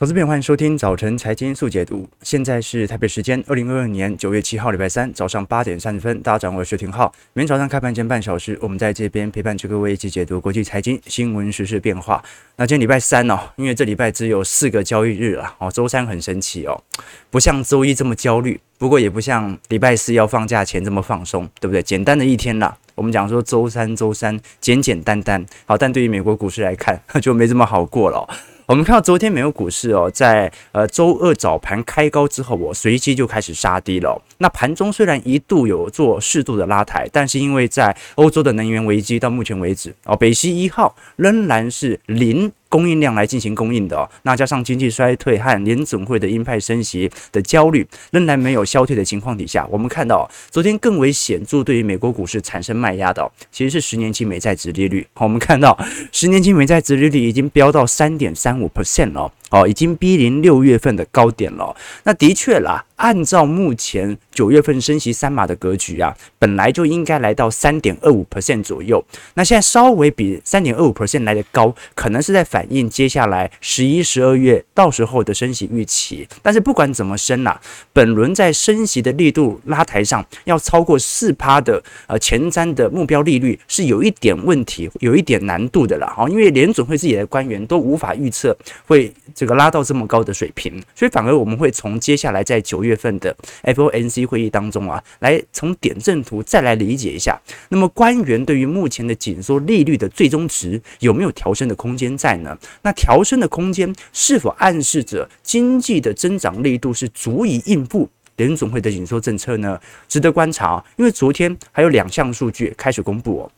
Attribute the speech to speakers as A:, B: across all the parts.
A: 投资朋友，欢迎收听早晨财经速解读。现在是台北时间二零二二年九月七号，礼拜三早上八点三十分。大家掌握的是廷浩。每天早上开盘前半小时，我们在这边陪伴各位一起解读国际财经新闻、时事变化。那今天礼拜三哦，因为这礼拜只有四个交易日了哦，周三很神奇哦，不像周一这么焦虑，不过也不像礼拜四要放假前这么放松，对不对？简单的一天啦。我们讲说周三，周三简简单单好，但对于美国股市来看，就没这么好过了。我们看到昨天美国股市哦，在呃周二早盘开高之后，我随即就开始杀低了。那盘中虽然一度有做适度的拉抬，但是因为在欧洲的能源危机到目前为止哦，北溪一号仍然是零。供应量来进行供应的，那加上经济衰退和联准会的鹰派升息的焦虑仍然没有消退的情况底下，我们看到昨天更为显著对于美国股市产生卖压的，其实是十年期美债殖利率。我们看到十年期美债殖利率已经飙到三点三五 percent 了。哦，已经逼临六月份的高点了。那的确啦，按照目前九月份升息三码的格局啊，本来就应该来到三点二五 percent 左右。那现在稍微比三点二五 percent 来的高，可能是在反映接下来十一、十二月到时候的升息预期。但是不管怎么升啦，本轮在升息的力度拉抬上，要超过四趴的呃前瞻的目标利率是有一点问题，有一点难度的了。哈，因为联准会自己的官员都无法预测会。这个拉到这么高的水平，所以反而我们会从接下来在九月份的 FOMC 会议当中啊，来从点阵图再来理解一下。那么官员对于目前的紧缩利率的最终值有没有调升的空间在呢？那调升的空间是否暗示着经济的增长力度是足以应付联总会的紧缩政策呢？值得观察，因为昨天还有两项数据开始公布哦。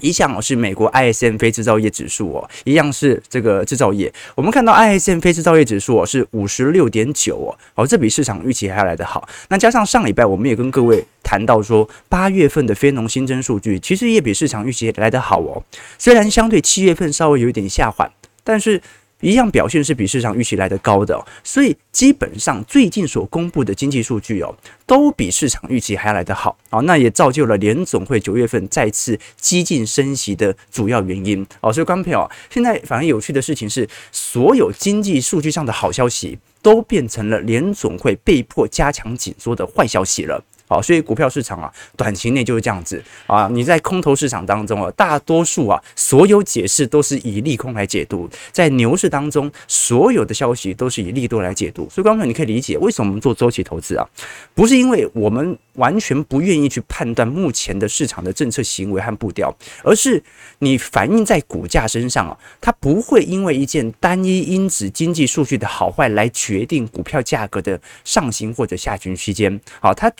A: 一项是美国 ISM 非制造业指数哦，一样是这个制造业。我们看到 ISM 非制造业指数哦是五十六点九哦，好，这比市场预期还要来得好。那加上上礼拜我们也跟各位谈到说，八月份的非农新增数据其实也比市场预期来得好哦。虽然相对七月份稍微有一点下缓，但是。一样表现是比市场预期来得高的哦，所以基本上最近所公布的经济数据哦，都比市场预期还要来得好啊，那也造就了联总会九月份再次激进升息的主要原因哦。所以，观众朋友，现在反而有趣的事情是，所有经济数据上的好消息都变成了联总会被迫加强紧缩的坏消息了。好，所以股票市场啊，短期内就是这样子啊。你在空头市场当中啊，大多数啊，所有解释都是以利空来解读；在牛市当中，所有的消息都是以利多来解读。所以，观众你可以理解为什么我们做周期投资啊，不是因为我们完全不愿意去判断目前的市场的政策行为和步调，而是你反映在股价身上啊，它不会因为一件单一因子经济数据的好坏来决定股票价格的上行或者下行区间。好，它。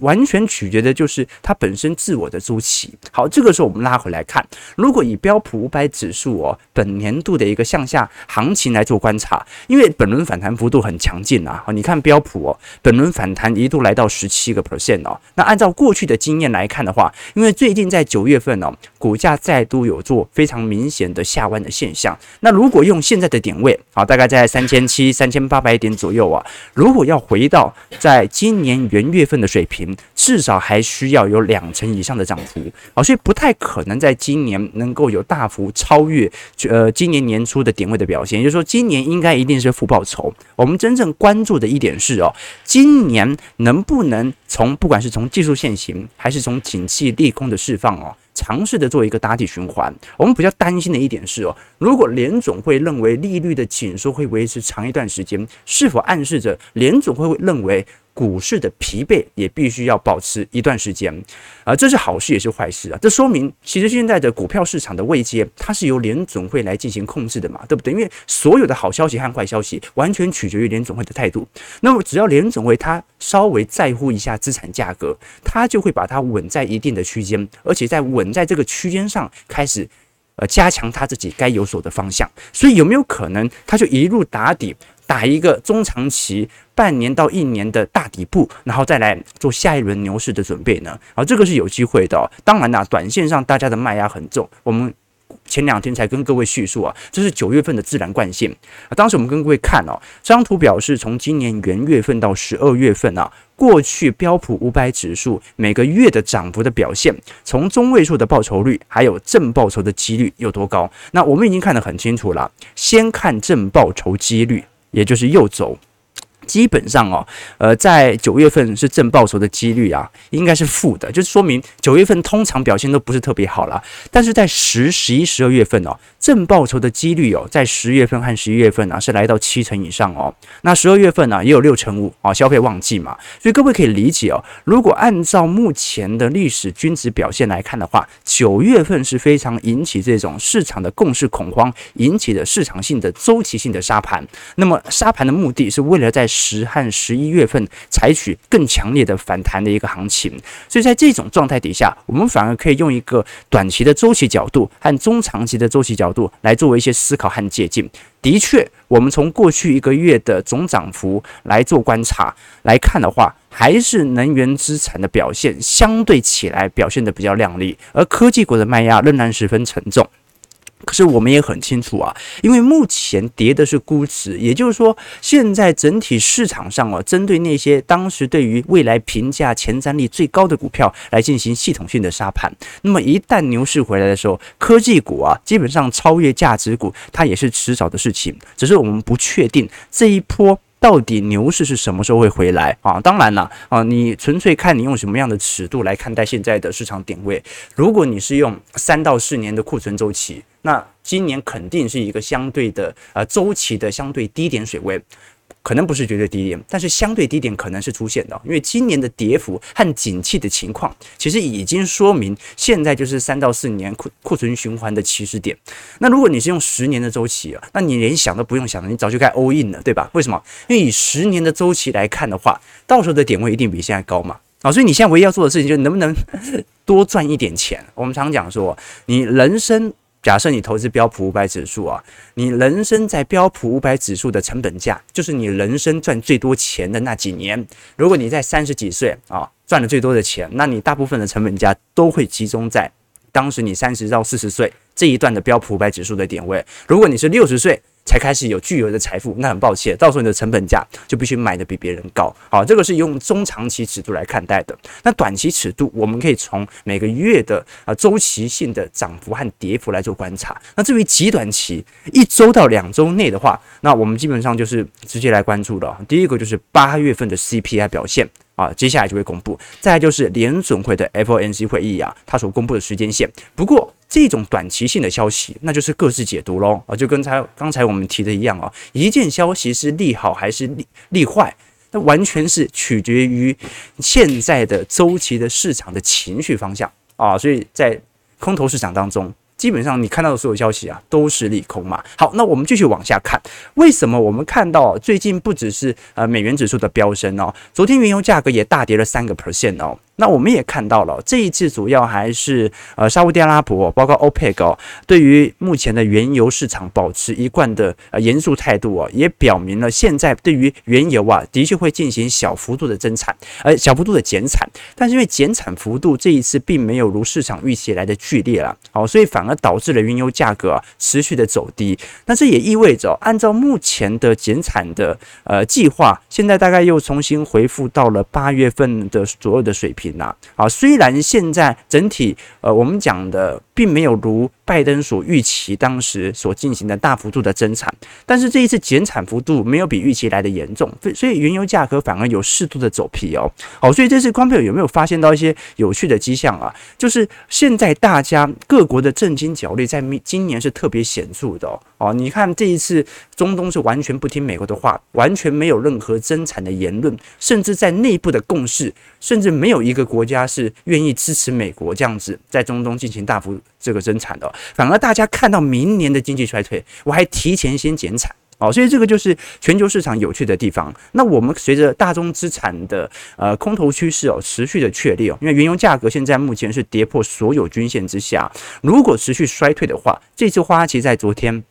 A: 完全取决的就是它本身自我的周期。好，这个时候我们拉回来看，如果以标普五百指数哦，本年度的一个向下行情来做观察，因为本轮反弹幅度很强劲啊。你看标普哦，本轮反弹一度来到十七个 percent 哦。那按照过去的经验来看的话，因为最近在九月份哦，股价再度有做非常明显的下弯的现象。那如果用现在的点位啊，大概在三千七、三千八百点左右啊，如果要回到在今年元月份的水平。至少还需要有两成以上的涨幅啊，所以不太可能在今年能够有大幅超越呃今年年初的点位的表现。也就是说，今年应该一定是负报酬。我们真正关注的一点是哦，今年能不能从不管是从技术线型还是从景气利空的释放哦，尝试的做一个打底循环。我们比较担心的一点是哦，如果联总会认为利率的紧缩会维持长一段时间，是否暗示着联总会认为？股市的疲惫也必须要保持一段时间，啊，这是好事也是坏事啊。这说明其实现在的股票市场的位阶，它是由联总会来进行控制的嘛，对不对？因为所有的好消息和坏消息完全取决于联总会的态度。那么只要联总会它稍微在乎一下资产价格，它就会把它稳在一定的区间，而且在稳在这个区间上开始呃加强他自己该有所的方向。所以有没有可能他就一路打底？打一个中长期半年到一年的大底部，然后再来做下一轮牛市的准备呢？啊，这个是有机会的。当然啦，短线上大家的卖压很重。我们前两天才跟各位叙述啊，这是九月份的自然惯性啊。当时我们跟各位看哦，这张图表示从今年元月份到十二月份啊，过去标普五百指数每个月的涨幅的表现，从中位数的报酬率，还有正报酬的几率有多高？那我们已经看得很清楚了。先看正报酬几率。也就是右轴。基本上哦，呃，在九月份是正报酬的几率啊，应该是负的，就是说明九月份通常表现都不是特别好了。但是在十、十一、十二月份哦，正报酬的几率哦，在十月份和十一月份啊，是来到七成以上哦。那十二月份呢、也有六成五啊，消费旺季嘛。所以各位可以理解哦，如果按照目前的历史均值表现来看的话，九月份是非常引起这种市场的共识恐慌，引起的市场性的周期性的杀盘。那么杀盘的目的是为了在十和十一月份采取更强烈的反弹的一个行情，所以在这种状态底下，我们反而可以用一个短期的周期角度和中长期的周期角度来作为一些思考和借鉴。的确，我们从过去一个月的总涨幅来做观察来看的话，还是能源资产的表现相对起来表现得比较亮丽，而科技股的卖压仍然十分沉重。可是我们也很清楚啊，因为目前跌的是估值，也就是说，现在整体市场上啊，针对那些当时对于未来评价前瞻力最高的股票来进行系统性的杀盘。那么一旦牛市回来的时候，科技股啊，基本上超越价值股，它也是迟早的事情。只是我们不确定这一波。到底牛市是什么时候会回来啊？当然了啊，你纯粹看你用什么样的尺度来看待现在的市场点位。如果你是用三到四年的库存周期，那今年肯定是一个相对的呃周期的相对低点水位。可能不是绝对低点，但是相对低点可能是出现的，因为今年的跌幅和景气的情况，其实已经说明现在就是三到四年库库存循环的起始点。那如果你是用十年的周期啊，那你连想都不用想了，你早就该 all in 了，对吧？为什么？因为以十年的周期来看的话，到时候的点位一定比现在高嘛。啊，所以你现在唯一要做的事情就是能不能 多赚一点钱。我们常讲说，你人生。假设你投资标普五百指数啊，你人生在标普五百指数的成本价，就是你人生赚最多钱的那几年。如果你在三十几岁啊赚了最多的钱，那你大部分的成本价都会集中在当时你三十到四十岁这一段的标普五百指数的点位。如果你是六十岁，才开始有巨额的财富，那很抱歉，到时候你的成本价就必须买的比别人高。好，这个是用中长期尺度来看待的。那短期尺度，我们可以从每个月的啊周期性的涨幅和跌幅来做观察。那至于极短期，一周到两周内的话，那我们基本上就是直接来关注的。第一个就是八月份的 CPI 表现啊，接下来就会公布。再就是联准会的 FOMC 会议啊，它所公布的时间线。不过，这种短期性的消息，那就是各自解读喽啊，就跟才刚才我们提的一样啊，一件消息是利好还是利利坏，那完全是取决于现在的周期的市场的情绪方向啊，所以在空头市场当中。基本上你看到的所有消息啊，都是利空嘛。好，那我们继续往下看，为什么我们看到最近不只是呃美元指数的飙升哦，昨天原油价格也大跌了三个 percent 哦。那我们也看到了，这一次主要还是呃沙乌地阿拉伯，包括 OPEC 哦，对于目前的原油市场保持一贯的呃严肃态度哦，也表明了现在对于原油啊，的确会进行小幅度的增产，呃小幅度的减产，但是因为减产幅度这一次并没有如市场预期来的剧烈了，好，所以反而。导致了原油价格持续的走低，那这也意味着，按照目前的减产的呃计划，现在大概又重新恢复到了八月份的左右的水平那。啊，虽然现在整体呃我们讲的并没有如拜登所预期当时所进行的大幅度的增产，但是这一次减产幅度没有比预期来的严重，所以原油价格反而有适度的走皮哦。好，所以这次观众朋友有没有发现到一些有趣的迹象啊？就是现在大家各国的政经角力在今年是特别显著的哦，哦，你看这一次中东是完全不听美国的话，完全没有任何增产的言论，甚至在内部的共识，甚至没有一个国家是愿意支持美国这样子在中东进行大幅这个增产的，反而大家看到明年的经济衰退，我还提前先减产。哦，所以这个就是全球市场有趣的地方。那我们随着大宗资产的呃空头趋势哦持续的确立哦，因为原油价格现在目前是跌破所有均线之下，如果持续衰退的话，这次花旗在昨天。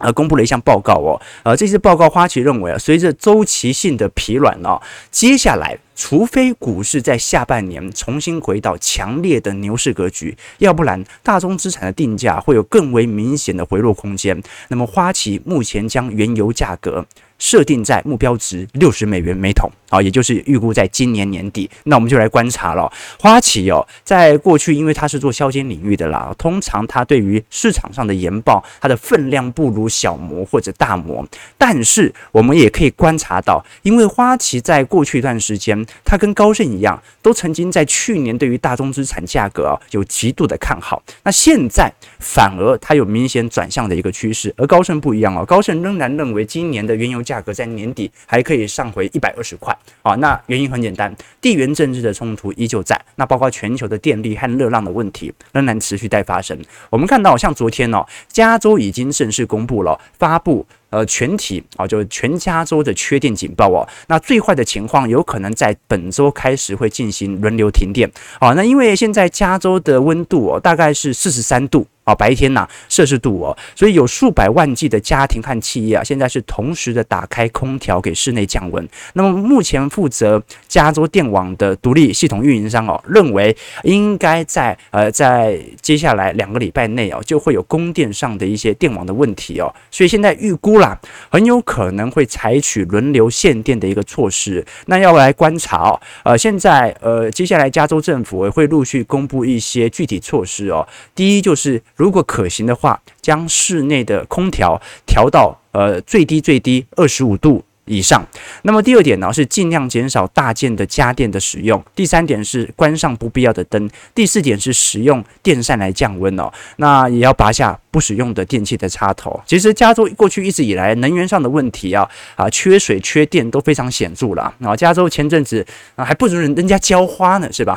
A: 呃，公布了一项报告哦，呃，这次报告花旗认为啊，随着周期性的疲软哦，接下来除非股市在下半年重新回到强烈的牛市格局，要不然大宗资产的定价会有更为明显的回落空间。那么花旗目前将原油价格设定在目标值六十美元每桶。啊，也就是预估在今年年底。那我们就来观察了花旗哦，在过去因为它是做消金领域的啦，通常它对于市场上的研报，它的分量不如小摩或者大摩。但是我们也可以观察到，因为花旗在过去一段时间，它跟高盛一样，都曾经在去年对于大宗资产价格啊有极度的看好。那现在反而它有明显转向的一个趋势，而高盛不一样哦，高盛仍然认为今年的原油价格在年底还可以上回一百二十块啊。那原因很简单，地缘政治的冲突依旧在，那包括全球的电力和热浪的问题仍然持续在发生。我们看到，像昨天哦，加州已经正式公布了发布。呃，全体啊，就是全加州的缺电警报哦。那最坏的情况有可能在本周开始会进行轮流停电。好，那因为现在加州的温度哦，大概是四十三度。啊，白天呐，摄氏度哦，所以有数百万计的家庭和企业啊，现在是同时的打开空调给室内降温。那么目前负责加州电网的独立系统运营商哦，认为应该在呃在接下来两个礼拜内哦，就会有供电上的一些电网的问题哦，所以现在预估啦，很有可能会采取轮流限电的一个措施。那要来观察哦，呃，现在呃接下来加州政府也会陆续公布一些具体措施哦。第一就是。如果可行的话，将室内的空调调到呃最低最低二十五度以上。那么第二点呢，是尽量减少大件的家电的使用。第三点是关上不必要的灯。第四点是使用电扇来降温哦。那也要拔下。不使用的电器的插头，其实加州过去一直以来能源上的问题啊啊，缺水缺电都非常显著了啊。加州前阵子啊还不如人人家浇花呢，是吧？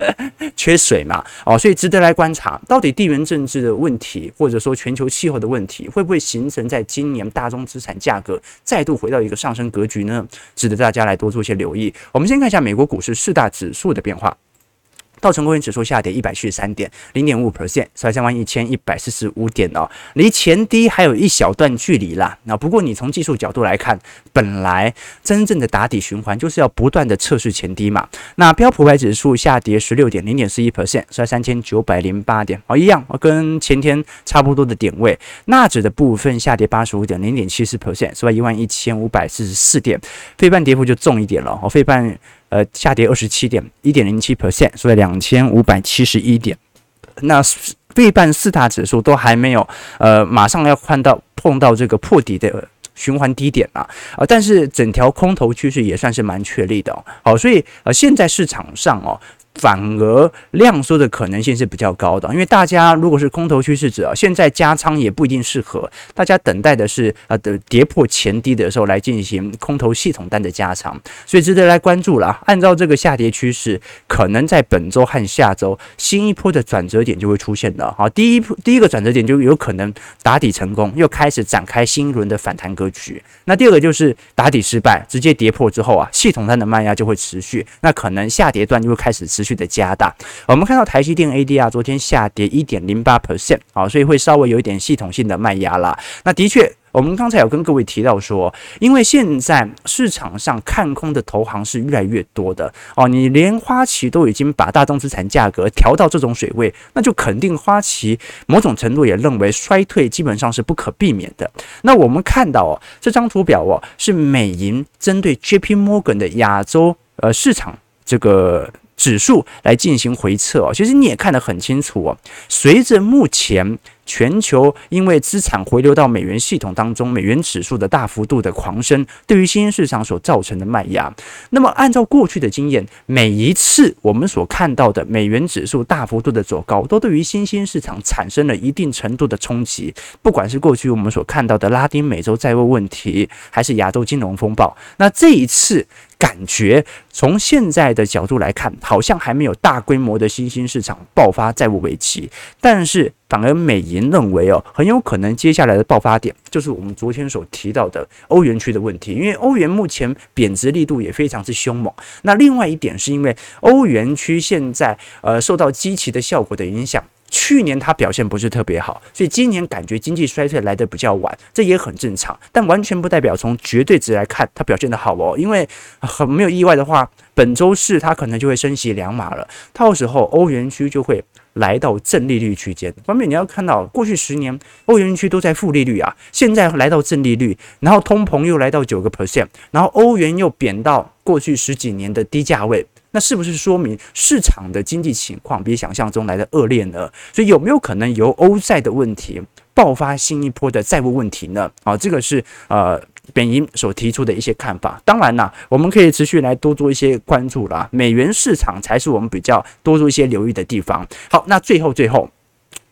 A: 缺水嘛，哦，所以值得来观察，到底地缘政治的问题，或者说全球气候的问题，会不会形成在今年大宗资产价格再度回到一个上上升格局呢？值得大家来多做一些留意。我们先看一下美国股市四大指数的变化。道琼工业指数下跌一百七十三点，零点五 percent，收在三万一千一百四十五点哦，离前低还有一小段距离啦。那不过你从技术角度来看，本来真正的打底循环就是要不断的测试前低嘛。那标普百指数下跌十六点，零点四一 percent，收在三千九百零八点哦，一样，跟前天差不多的点位。纳指的部分下跌八十五点，零点七四 percent，收在一万一千五百四十四点。费半跌幅就重一点了哦，费半。呃，下跌二十七点，一点零七 percent，所以两千五百七十一点。那费半四大指数都还没有，呃，马上要看到碰到这个破底的循环低点了啊，但是整条空头趋势也算是蛮确立的哦。好，所以呃，现在市场上哦。反而量缩的可能性是比较高的，因为大家如果是空头趋势者，现在加仓也不一定适合。大家等待的是呃的跌破前低的时候来进行空头系统单的加仓，所以值得来关注了。按照这个下跌趋势，可能在本周和下周新一波的转折点就会出现了。好，第一第一个转折点就有可能打底成功，又开始展开新一轮的反弹格局。那第二个就是打底失败，直接跌破之后啊，系统单的卖压就会持续，那可能下跌段就会开始持。去的加大，我们看到台积电 ADR 昨天下跌一点零八 percent 啊，所以会稍微有一点系统性的卖压啦。那的确，我们刚才有跟各位提到说，因为现在市场上看空的投行是越来越多的哦，你连花旗都已经把大众资产价格调到这种水位，那就肯定花旗某种程度也认为衰退基本上是不可避免的。那我们看到哦，这张图表哦，是美银针对 JP Morgan 的亚洲呃市场这个。指数来进行回测哦，其实你也看得很清楚哦。随着目前全球因为资产回流到美元系统当中，美元指数的大幅度的狂升，对于新兴市场所造成的卖压。那么按照过去的经验，每一次我们所看到的美元指数大幅度的走高，都对于新兴市场产生了一定程度的冲击。不管是过去我们所看到的拉丁美洲债务问题，还是亚洲金融风暴，那这一次。感觉从现在的角度来看，好像还没有大规模的新兴市场爆发债务危机，但是反而美银认为哦，很有可能接下来的爆发点就是我们昨天所提到的欧元区的问题，因为欧元目前贬值力度也非常之凶猛。那另外一点是因为欧元区现在呃受到基期的效果的影响。去年它表现不是特别好，所以今年感觉经济衰退来得比较晚，这也很正常。但完全不代表从绝对值来看它表现得好哦，因为很没有意外的话，本周四它可能就会升息两码了，到时候欧元区就会来到正利率区间。方面你要看到，过去十年欧元区都在负利率啊，现在来到正利率，然后通膨又来到九个 percent，然后欧元又贬到过去十几年的低价位，那是不是说明市场的经济情况比想象中来的恶劣呢？所以有没有可能由欧债的问题爆发新一波的债务问题呢？啊，这个是呃。本银所提出的一些看法，当然啦，我们可以持续来多做一些关注啦。美元市场才是我们比较多做一些留意的地方。好，那最后最后。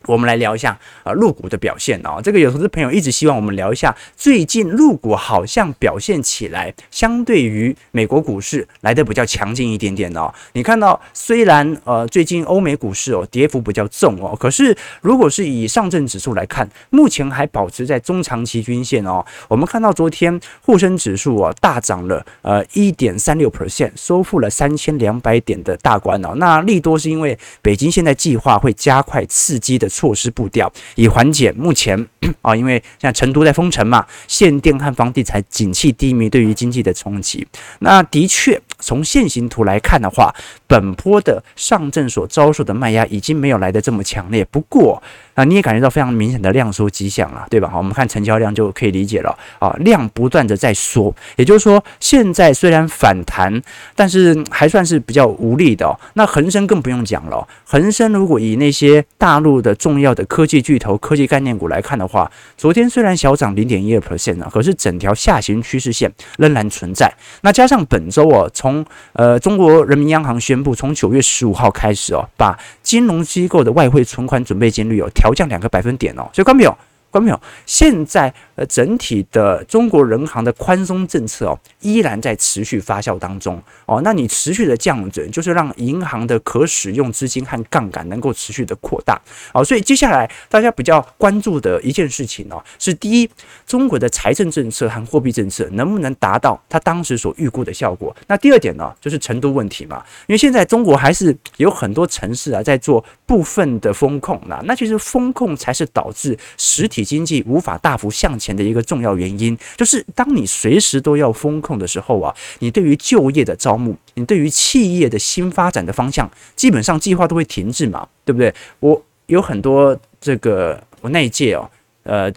A: 我们来聊一下呃，入股的表现哦。这个有投资朋友一直希望我们聊一下，最近入股好像表现起来，相对于美国股市来的比较强劲一点点哦。你看到虽然呃最近欧美股市哦跌幅比较重哦，可是如果是以上证指数来看，目前还保持在中长期均线哦。我们看到昨天沪深指数哦大涨了呃一点三六 percent，收复了三千两百点的大关哦。那利多是因为北京现在计划会加快刺激的。措施步调，以缓解目前 啊，因为像成都在封城嘛，限电和房地产景气低迷对于经济的冲击。那的确，从现行图来看的话，本波的上证所遭受的卖压已经没有来得这么强烈。不过，啊，你也感觉到非常明显的量缩迹象了，对吧？好，我们看成交量就可以理解了啊，量不断的在缩，也就是说，现在虽然反弹，但是还算是比较无力的哦。那恒生更不用讲了，恒生如果以那些大陆的重要的科技巨头、科技概念股来看的话，昨天虽然小涨零点一二 percent，可是整条下行趋势线仍然存在。那加上本周哦，从呃中国人民央行宣布，从九月十五号开始哦，把金融机构的外汇存款准备金率有调调降两个百分点哦，所以看到没有？看到没有？现在。呃，整体的中国人行的宽松政策哦，依然在持续发酵当中哦。那你持续的降准，就是让银行的可使用资金和杠杆能够持续的扩大哦。所以接下来大家比较关注的一件事情哦，是第一，中国的财政政策和货币政策能不能达到它当时所预估的效果？那第二点呢，就是成都问题嘛。因为现在中国还是有很多城市啊在做部分的风控啦，那其实风控才是导致实体经济无法大幅向前前的一个重要原因，就是当你随时都要风控的时候啊，你对于就业的招募，你对于企业的新发展的方向，基本上计划都会停滞嘛，对不对？我有很多这个我那一届哦，呃，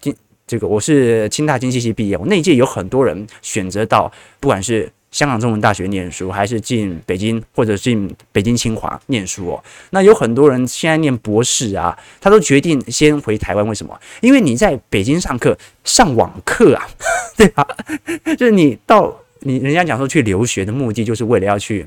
A: 这个我是清大经济系毕业，我那一届有很多人选择到，不管是。香港中文大学念书，还是进北京或者进北京清华念书哦？那有很多人现在念博士啊，他都决定先回台湾。为什么？因为你在北京上课上网课啊，对吧？就是你到你人家讲说去留学的目的，就是为了要去。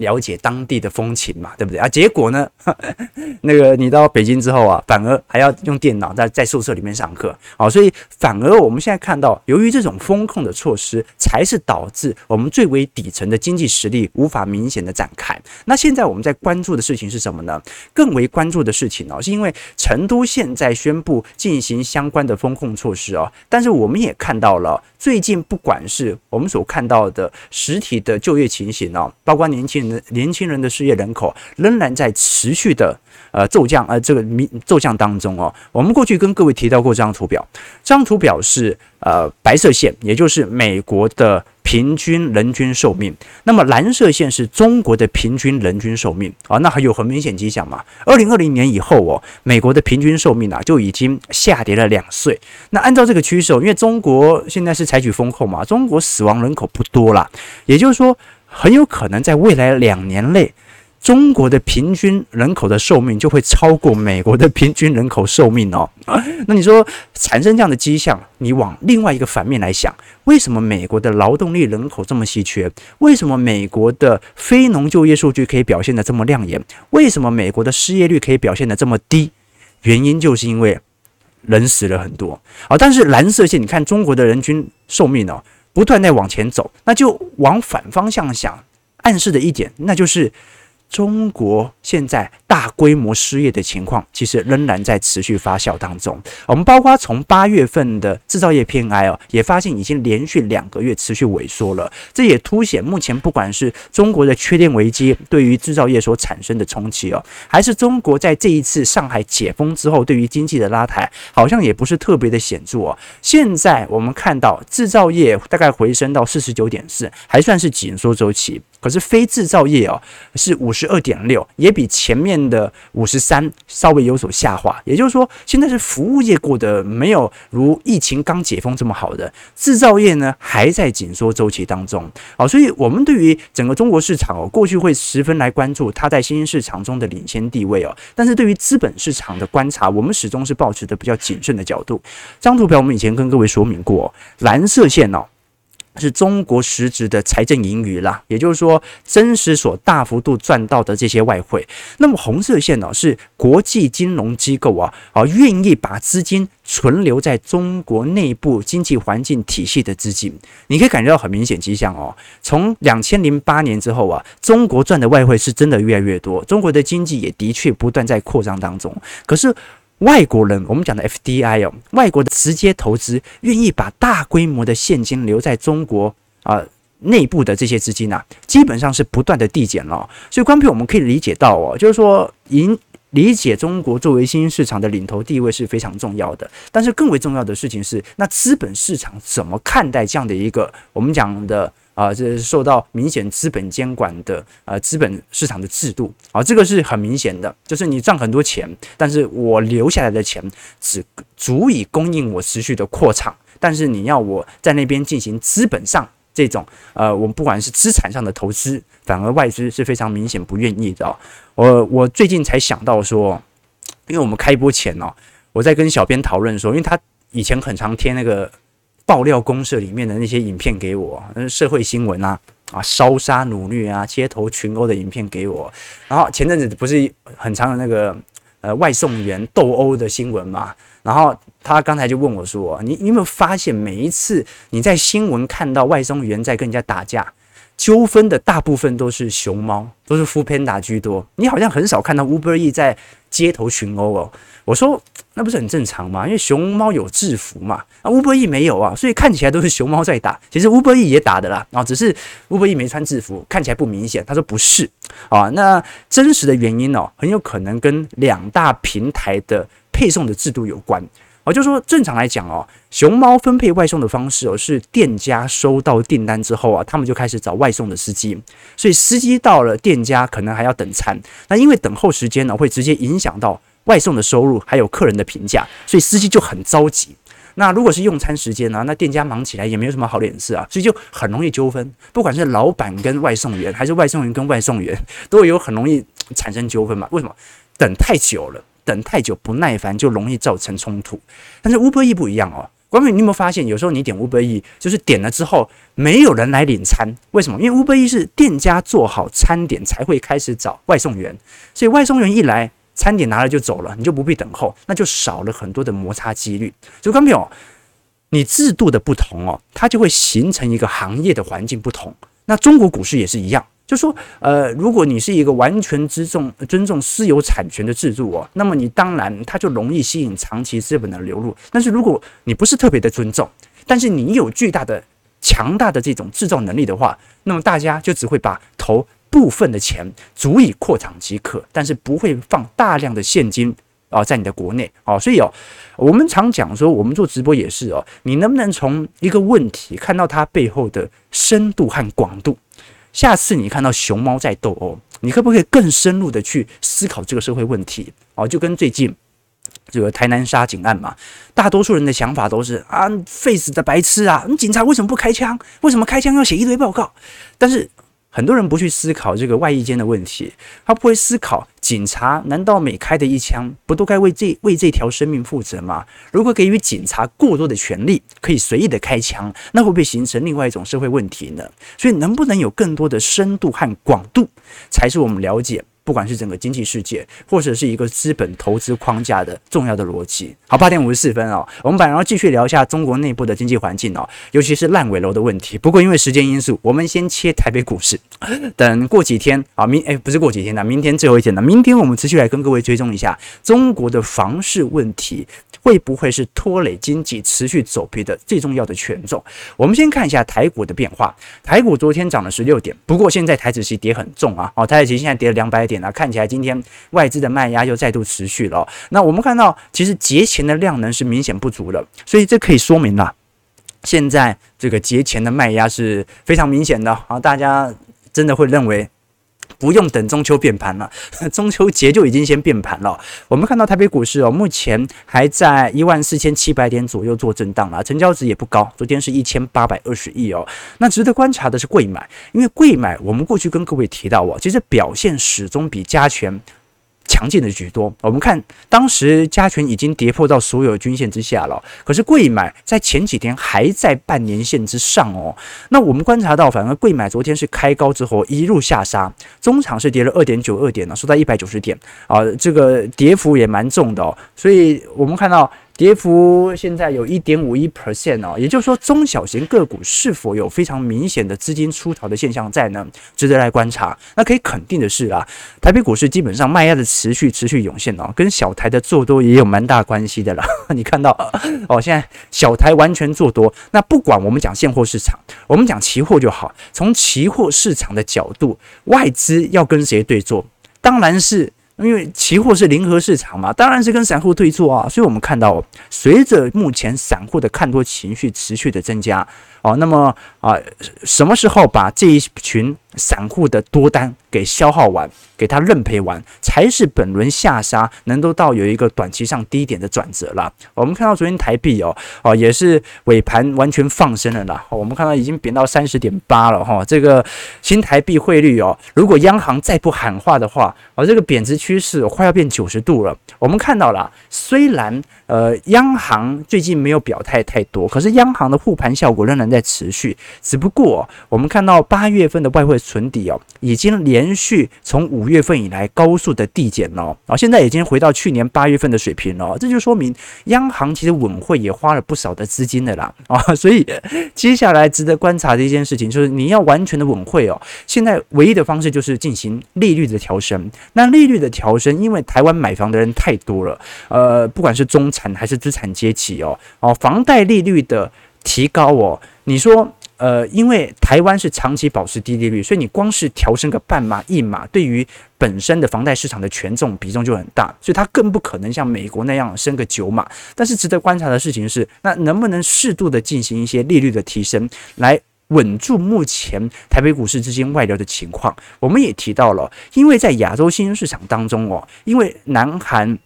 A: 了解当地的风情嘛，对不对啊？结果呢，那个你到北京之后啊，反而还要用电脑在在宿舍里面上课，好，所以反而我们现在看到，由于这种风控的措施，才是导致我们最为底层的经济实力无法明显的展开。那现在我们在关注的事情是什么呢？更为关注的事情哦，是因为成都现在宣布进行相关的风控措施哦，但是我们也看到了，最近不管是我们所看到的实体的就业情形呢，包括年轻人。年轻人的失业人口仍然在持续的呃骤降，呃这个明骤降当中哦。我们过去跟各位提到过这张图表，这张图表是呃白色线，也就是美国的平均人均寿命，那么蓝色线是中国的平均人均寿命啊。那还有很明显迹象嘛？二零二零年以后哦，美国的平均寿命啊就已经下跌了两岁。那按照这个趋势，因为中国现在是采取封控嘛，中国死亡人口不多了，也就是说。很有可能在未来两年内，中国的平均人口的寿命就会超过美国的平均人口寿命哦。那你说产生这样的迹象，你往另外一个反面来想，为什么美国的劳动力人口这么稀缺？为什么美国的非农就业数据可以表现得这么亮眼？为什么美国的失业率可以表现得这么低？原因就是因为人死了很多啊。但是蓝色线，你看中国的人均寿命哦。不断在往前走，那就往反方向想，暗示的一点，那就是。中国现在大规模失业的情况，其实仍然在持续发酵当中。我们包括从八月份的制造业 PMI 哦，也发现已经连续两个月持续萎缩了。这也凸显目前不管是中国的缺电危机对于制造业所产生的冲击哦，还是中国在这一次上海解封之后对于经济的拉抬，好像也不是特别的显著哦。现在我们看到制造业大概回升到四十九点四，还算是紧缩周期。可是非制造业哦是五十二点六，也比前面的五十三稍微有所下滑。也就是说，现在是服务业过得没有如疫情刚解封这么好的，制造业呢还在紧缩周期当中。好，所以我们对于整个中国市场哦，过去会十分来关注它在新兴市场中的领先地位哦。但是对于资本市场的观察，我们始终是保持的比较谨慎的角度。这张图表我们以前跟各位说明过，蓝色线哦。是中国实质的财政盈余啦，也就是说，真实所大幅度赚到的这些外汇。那么红色线呢，是国际金融机构啊啊愿意把资金存留在中国内部经济环境体系的资金。你可以感觉到很明显迹象哦，从两千零八年之后啊，中国赚的外汇是真的越来越多，中国的经济也的确不断在扩张当中。可是。外国人，我们讲的 FDI 哦，外国的直接投资愿意把大规模的现金留在中国啊内部的这些资金啊，基本上是不断的递减了。所以，关于我们可以理解到哦，就是说，理理解中国作为新兴市场的领头地位是非常重要的。但是，更为重要的事情是，那资本市场怎么看待这样的一个我们讲的？啊，这受到明显资本监管的呃资本市场的制度啊，这个是很明显的，就是你赚很多钱，但是我留下来的钱只足以供应我持续的扩厂，但是你要我在那边进行资本上这种呃，我们不管是资产上的投资，反而外资是非常明显不愿意的。我我最近才想到说，因为我们开播前哦，我在跟小编讨论说，因为他以前很常贴那个。爆料公社里面的那些影片给我，那社会新闻啊啊，烧杀掳掠啊，街头群殴的影片给我。然后前阵子不是很长的那个呃外送员斗殴的新闻嘛？然后他刚才就问我说：“你你有没有发现，每一次你在新闻看到外送员在跟人家打架，纠纷的大部分都是熊猫，都是 f o o Panda 居多，你好像很少看到 Uber E 在街头群殴哦。”我说。那不是很正常吗？因为熊猫有制服嘛，啊，Uber E 没有啊，所以看起来都是熊猫在打。其实 Uber E 也打的啦，啊，只是 Uber E 没穿制服，看起来不明显。他说不是啊，那真实的原因哦，很有可能跟两大平台的配送的制度有关。我就说正常来讲哦，熊猫分配外送的方式哦，是店家收到订单之后啊，他们就开始找外送的司机，所以司机到了店家可能还要等餐，那因为等候时间呢，会直接影响到。外送的收入还有客人的评价，所以司机就很着急。那如果是用餐时间呢？那店家忙起来也没有什么好脸色啊，所以就很容易纠纷。不管是老板跟外送员，还是外送员跟外送员，都有很容易产生纠纷嘛。为什么？等太久了，等太久不耐烦就容易造成冲突。但是 Uber E 不一样哦，关键你有没有发现，有时候你点 Uber E 就是点了之后没有人来领餐，为什么？因为 Uber E 是店家做好餐点才会开始找外送员，所以外送员一来。餐点拿了就走了，你就不必等候，那就少了很多的摩擦几率。所以，观众朋友，你制度的不同哦，它就会形成一个行业的环境不同。那中国股市也是一样，就说呃，如果你是一个完全尊重尊重私有产权的制度哦，那么你当然它就容易吸引长期资本的流入。但是如果你不是特别的尊重，但是你有巨大的强大的这种制造能力的话，那么大家就只会把投。部分的钱足以扩厂即可，但是不会放大量的现金啊在你的国内啊，所以哦，我们常讲说，我们做直播也是哦，你能不能从一个问题看到它背后的深度和广度？下次你看到熊猫在斗殴，你可不可以更深入的去思考这个社会问题？哦，就跟最近这个台南杀警案嘛，大多数人的想法都是啊，废死的白痴啊，你警察为什么不开枪？为什么开枪要写一堆报告？但是。很多人不去思考这个外衣间的问题，他不会思考警察难道每开的一枪不都该为这为这条生命负责吗？如果给予警察过多的权利，可以随意的开枪，那会不会形成另外一种社会问题呢？所以，能不能有更多的深度和广度，才是我们了解。不管是整个经济世界，或者是一个资本投资框架的重要的逻辑。好，八点五十四分哦，我们本来要继续聊一下中国内部的经济环境哦，尤其是烂尾楼的问题。不过因为时间因素，我们先切台北股市，等过几天啊，明哎不是过几天的，明天最后一天了。明天我们持续来跟各位追踪一下中国的房市问题。会不会是拖累经济持续走皮的最重要的权重？我们先看一下台股的变化。台股昨天涨了十六点，不过现在台指期跌很重啊！哦，台指期现在跌了两百点啊，看起来今天外资的卖压又再度持续了。那我们看到，其实节前的量能是明显不足的，所以这可以说明了，现在这个节前的卖压是非常明显的啊！大家。真的会认为。不用等中秋变盘了，中秋节就已经先变盘了。我们看到台北股市哦，目前还在一万四千七百点左右做震荡了，成交值也不高，昨天是一千八百二十亿哦。那值得观察的是贵买，因为贵买我们过去跟各位提到哦，其实表现始终比加权。强劲的居多，我们看当时加权已经跌破到所有均线之下了，可是贵买在前几天还在半年线之上哦。那我们观察到，反而贵买昨天是开高之后一路下杀，中场是跌了二点九二点呢，收在一百九十点啊，这个跌幅也蛮重的哦。所以我们看到。跌幅现在有一点五一 percent 哦，也就是说中小型个股是否有非常明显的资金出逃的现象在呢？值得来观察。那可以肯定的是啊，台北股市基本上卖压的持续持续涌现哦，跟小台的做多也有蛮大关系的啦。你看到哦，现在小台完全做多，那不管我们讲现货市场，我们讲期货就好。从期货市场的角度，外资要跟谁对做？当然是。因为期货是零和市场嘛，当然是跟散户对坐啊，所以我们看到，随着目前散户的看多情绪持续的增加。哦，那么啊，什么时候把这一群散户的多单给消耗完，给他认赔完，才是本轮下杀能够到有一个短期上低点的转折了。我们看到昨天台币哦，哦也是尾盘完全放生了啦。我们看到已经贬到三十点八了哈。这个新台币汇率哦，如果央行再不喊话的话，哦这个贬值趋势快要变九十度了。我们看到了，虽然呃央行最近没有表态太多，可是央行的护盘效果仍然在持续，只不过我们看到八月份的外汇存底哦，已经连续从五月份以来高速的递减了，啊，现在已经回到去年八月份的水平了，这就说明央行其实稳汇也花了不少的资金的啦，啊，所以接下来值得观察的一件事情就是你要完全的稳汇哦，现在唯一的方式就是进行利率的调升，那利率的调升，因为台湾买房的人太多了，呃，不管是中产还是资产阶级哦，哦，房贷利率的。提高哦，你说呃，因为台湾是长期保持低利率，所以你光是调升个半码一码，对于本身的房贷市场的权重比重就很大，所以它更不可能像美国那样升个九码。但是值得观察的事情是，那能不能适度的进行一些利率的提升，来稳住目前台北股市资金外流的情况？我们也提到了，因为在亚洲新兴市场当中哦，因为南韩。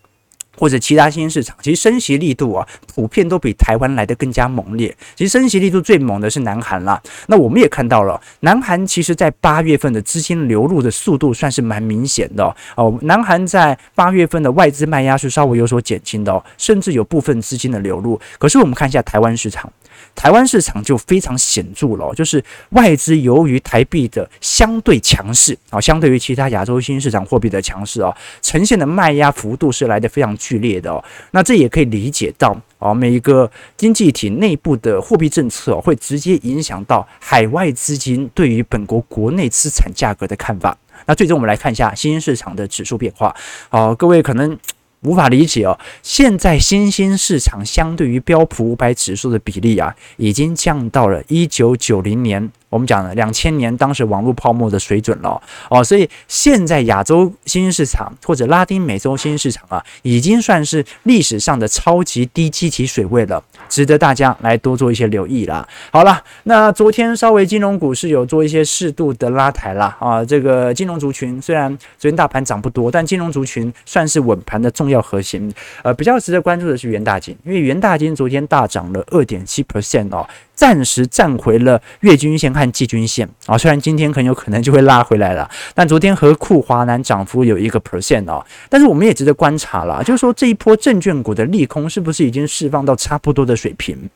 A: 或者其他新兴市场，其实升息力度啊，普遍都比台湾来的更加猛烈。其实升息力度最猛的是南韩啦。那我们也看到了，南韩其实在八月份的资金流入的速度算是蛮明显的哦。哦，南韩在八月份的外资卖压是稍微有所减轻的哦，甚至有部分资金的流入。可是我们看一下台湾市场。台湾市场就非常显著了，就是外资由于台币的相对强势啊，相对于其他亚洲新兴市场货币的强势啊，呈现的卖压幅度是来得非常剧烈的哦。那这也可以理解到啊，每一个经济体内部的货币政策会直接影响到海外资金对于本国国内资产价格的看法。那最终我们来看一下新兴市场的指数变化。好，各位可能。无法理解哦，现在新兴市场相对于标普五百指数的比例啊，已经降到了一九九零年。我们讲了两千年当时网络泡沫的水准了哦，所以现在亚洲新兴市场或者拉丁美洲新兴市场啊，已经算是历史上的超级低基期水位了，值得大家来多做一些留意啦。好了，那昨天稍微金融股是有做一些适度的拉抬啦。啊，这个金融族群虽然昨天大盘涨不多，但金融族群算是稳盘的重要核心。呃，比较值得关注的是元大金，因为元大金昨天大涨了二点七 percent 哦。暂时站回了月均线和季均线啊，虽然今天很有可能就会拉回来了，但昨天和库华南涨幅有一个 percent 哦，但是我们也值得观察了，就是说这一波证券股的利空是不是已经释放到差不多的水平？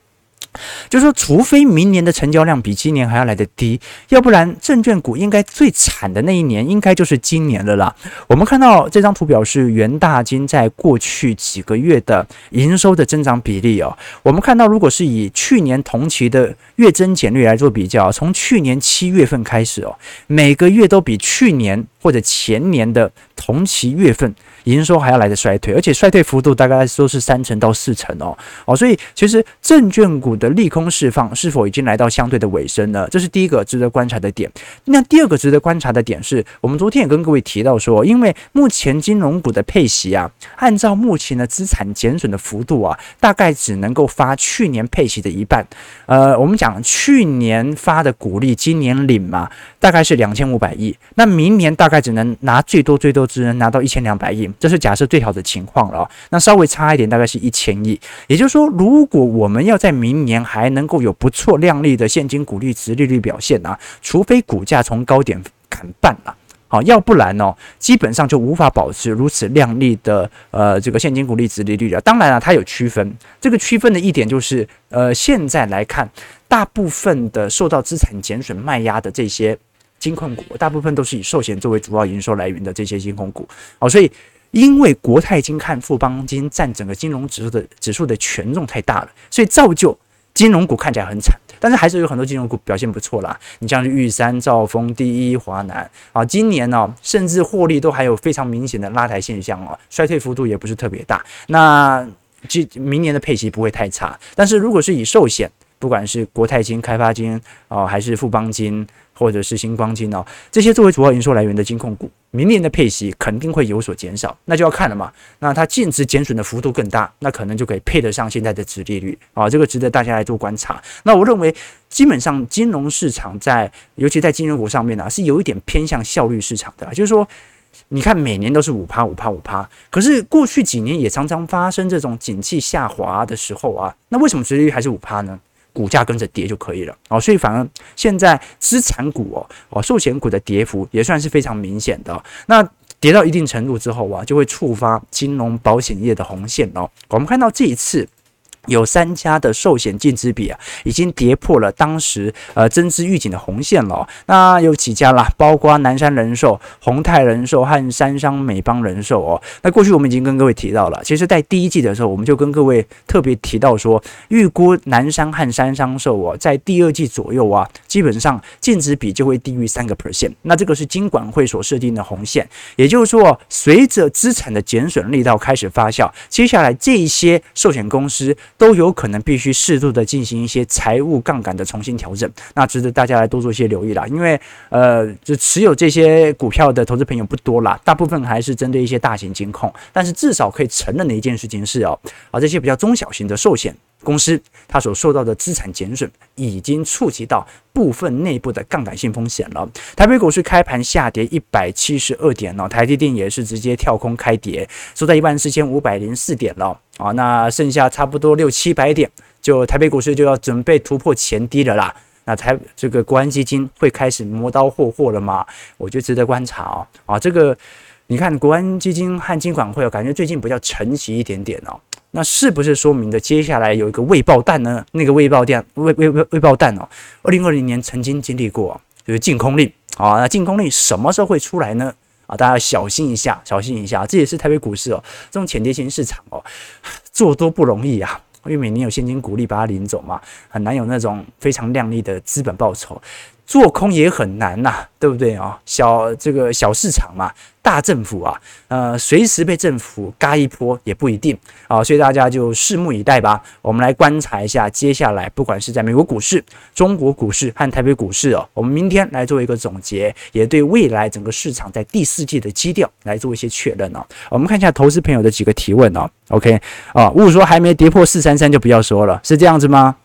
A: 就是说，除非明年的成交量比今年还要来得低，要不然证券股应该最惨的那一年，应该就是今年了啦。我们看到这张图表是元大金在过去几个月的营收的增长比例哦。我们看到，如果是以去年同期的月增减率来做比较，从去年七月份开始哦，每个月都比去年
B: 或者前年的同期月份，营收还要来的衰退，而且衰退幅度大概都是三成到四成哦哦，所以其实证券股的利空释放是否已经来到相对的尾声呢？这是第一个值得观察的点。那第二个值得观察的点是我们昨天也跟各位提到说，因为目前金融股的配息啊，按照目前的资产减损的幅度啊，大概只能够发去年配息的一半。呃，我们讲去年发的股利，今年领嘛，大概是两千五百亿，那明年大大概只能拿最多最多只能拿到一千两百亿。这是假设最好的情况了，那稍微差一点，大概是一千亿。也就是说，如果我们要在明年还能够有不错亮丽的现金股利、殖利率表现啊，除非股价从高点砍半了，好，要不然哦，基本上就无法保持如此亮丽的呃这个现金股利、殖利率了。当然了，它有区分，这个区分的一点就是，呃，现在来看，大部分的受到资产减损卖压的这些金控股，大部分都是以寿险作为主要营收来源的这些金控股，好，所以。因为国泰金和富邦金占整个金融指数的指数的权重太大了，所以造就金融股看起来很惨，但是还是有很多金融股表现不错啦。你像是玉山、兆丰、第一、华南啊，今年呢、甚至获利都还有非常明显的拉抬现象哦，衰退幅度也不是特别大。那今明年的配息不会太差，但是如果是以寿险，不管是国泰金、开发金啊，还是富邦金。或者是新光金哦，这些作为主要营收来源的金控股，明年的配息肯定会有所减少，那就要看了嘛。那它净值减损的幅度更大，那可能就可以配得上现在的殖利率啊，这个值得大家来做观察。那我认为，基本上金融市场在，尤其在金融股上面呢、啊，是有一点偏向效率市场的，就是说，你看每年都是五趴五趴五趴，可是过去几年也常常发生这种景气下滑的时候啊，那为什么殖利率还是五趴呢？股价跟着跌就可以了哦，所以反而现在资产股哦哦寿险股的跌幅也算是非常明显的。那跌到一定程度之后啊，就会触发金融保险业的红线哦。我们看到这一次。有三家的寿险净值比啊，已经跌破了当时呃增资预警的红线了。那有几家啦，包括南山人寿、宏泰人寿和三商美邦人寿哦。那过去我们已经跟各位提到了，其实在第一季的时候，我们就跟各位特别提到说，预估南山和三商寿哦，在第二季左右啊，基本上净值比就会低于三个 percent。那这个是金管会所设定的红线，也就是说，随着资产的减损力道开始发酵，接下来这一些寿险公司。都有可能必须适度的进行一些财务杠杆的重新调整，那值得大家来多做一些留意啦。因为呃，就持有这些股票的投资朋友不多啦，大部分还是针对一些大型金控。但是至少可以承认的一件事情是哦，啊，这些比较中小型的寿险。公司它所受到的资产减损，已经触及到部分内部的杠杆性风险了。台北股市开盘下跌一百七十二点哦，台积电也是直接跳空开跌，收在一万四千五百零四点了啊。那剩下差不多六七百点，就台北股市就要准备突破前低了啦。那台这个国安基金会开始磨刀霍霍了吗？我觉得值得观察哦。啊，这个你看国安基金和金管会，我感觉最近比较沉寂一点点哦。那是不是说明的接下来有一个未爆弹呢？那个未爆弹、未未未未爆弹哦，二零二零年曾经经历过，就是禁空令啊。那禁空令什么时候会出来呢？啊，大家小心一下，小心一下。这也是台北股市哦，这种潜跌型市场哦，做多不容易啊，因为每年有现金股利把它领走嘛，很难有那种非常亮丽的资本报酬。做空也很难呐、对不对啊？小这个小市场嘛，大政府啊，呃，随时被政府嘎一波也不一定啊，所以大家就拭目以待吧。我们来观察一下接下来，不管是在美国股市、中国股市和台北股市哦，我们明天来做一个总结，也对未来整个市场在第四季的基调来做一些确认哦。我们看一下投资朋友的几个提问哦。OK 啊，如果说还没跌破四三三就不要说了，是这样子吗？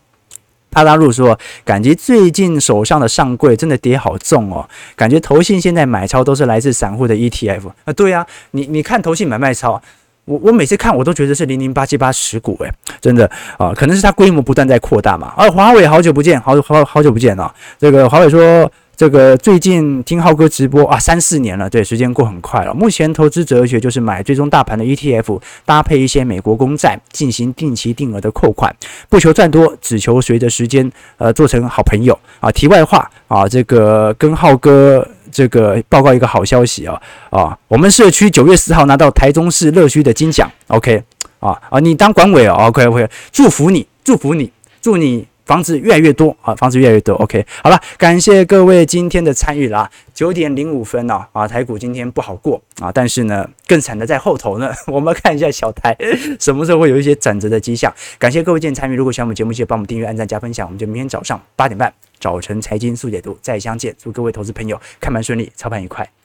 B: 阿拉路说：“感觉最近手上的上柜真的跌好重哦，感觉投信现在买超都是来自散户的 ETF 啊。对啊，你你看投信买卖超，我我每次看我都觉得是零零八七八十股诶，真的啊，可能是它规模不断在扩大嘛。啊华为好久不见，好好好久不见了。这个华为说。”这个最近听浩哥直播啊，三四年了，对，时间过很快了。目前投资哲学就是买追踪大盘的 ETF，搭配一些美国公债进行定期定额的扣款，不求赚多，只求随着时间呃做成好朋友啊。题外话啊，这个跟浩哥这个报告一个好消息啊啊，我们社区九月四号拿到台中市乐区的金奖，OK 啊啊，你当管委哦，OK OK，祝福你，祝福你，祝你。房子越来越多啊，房子越来越多。OK，好了，感谢各位今天的参与啦。九点零五分呢，啊，台股今天不好过啊，但是呢，更惨的在后头呢。我们看一下小台 什么时候会有一些转折的迹象。感谢各位今天参与，如果喜欢我们节目，记得帮我们订阅、按赞、加分享。我们就明天早上八点半早晨财经速解读再相见。祝各位投资朋友看盘顺利，操盘愉快。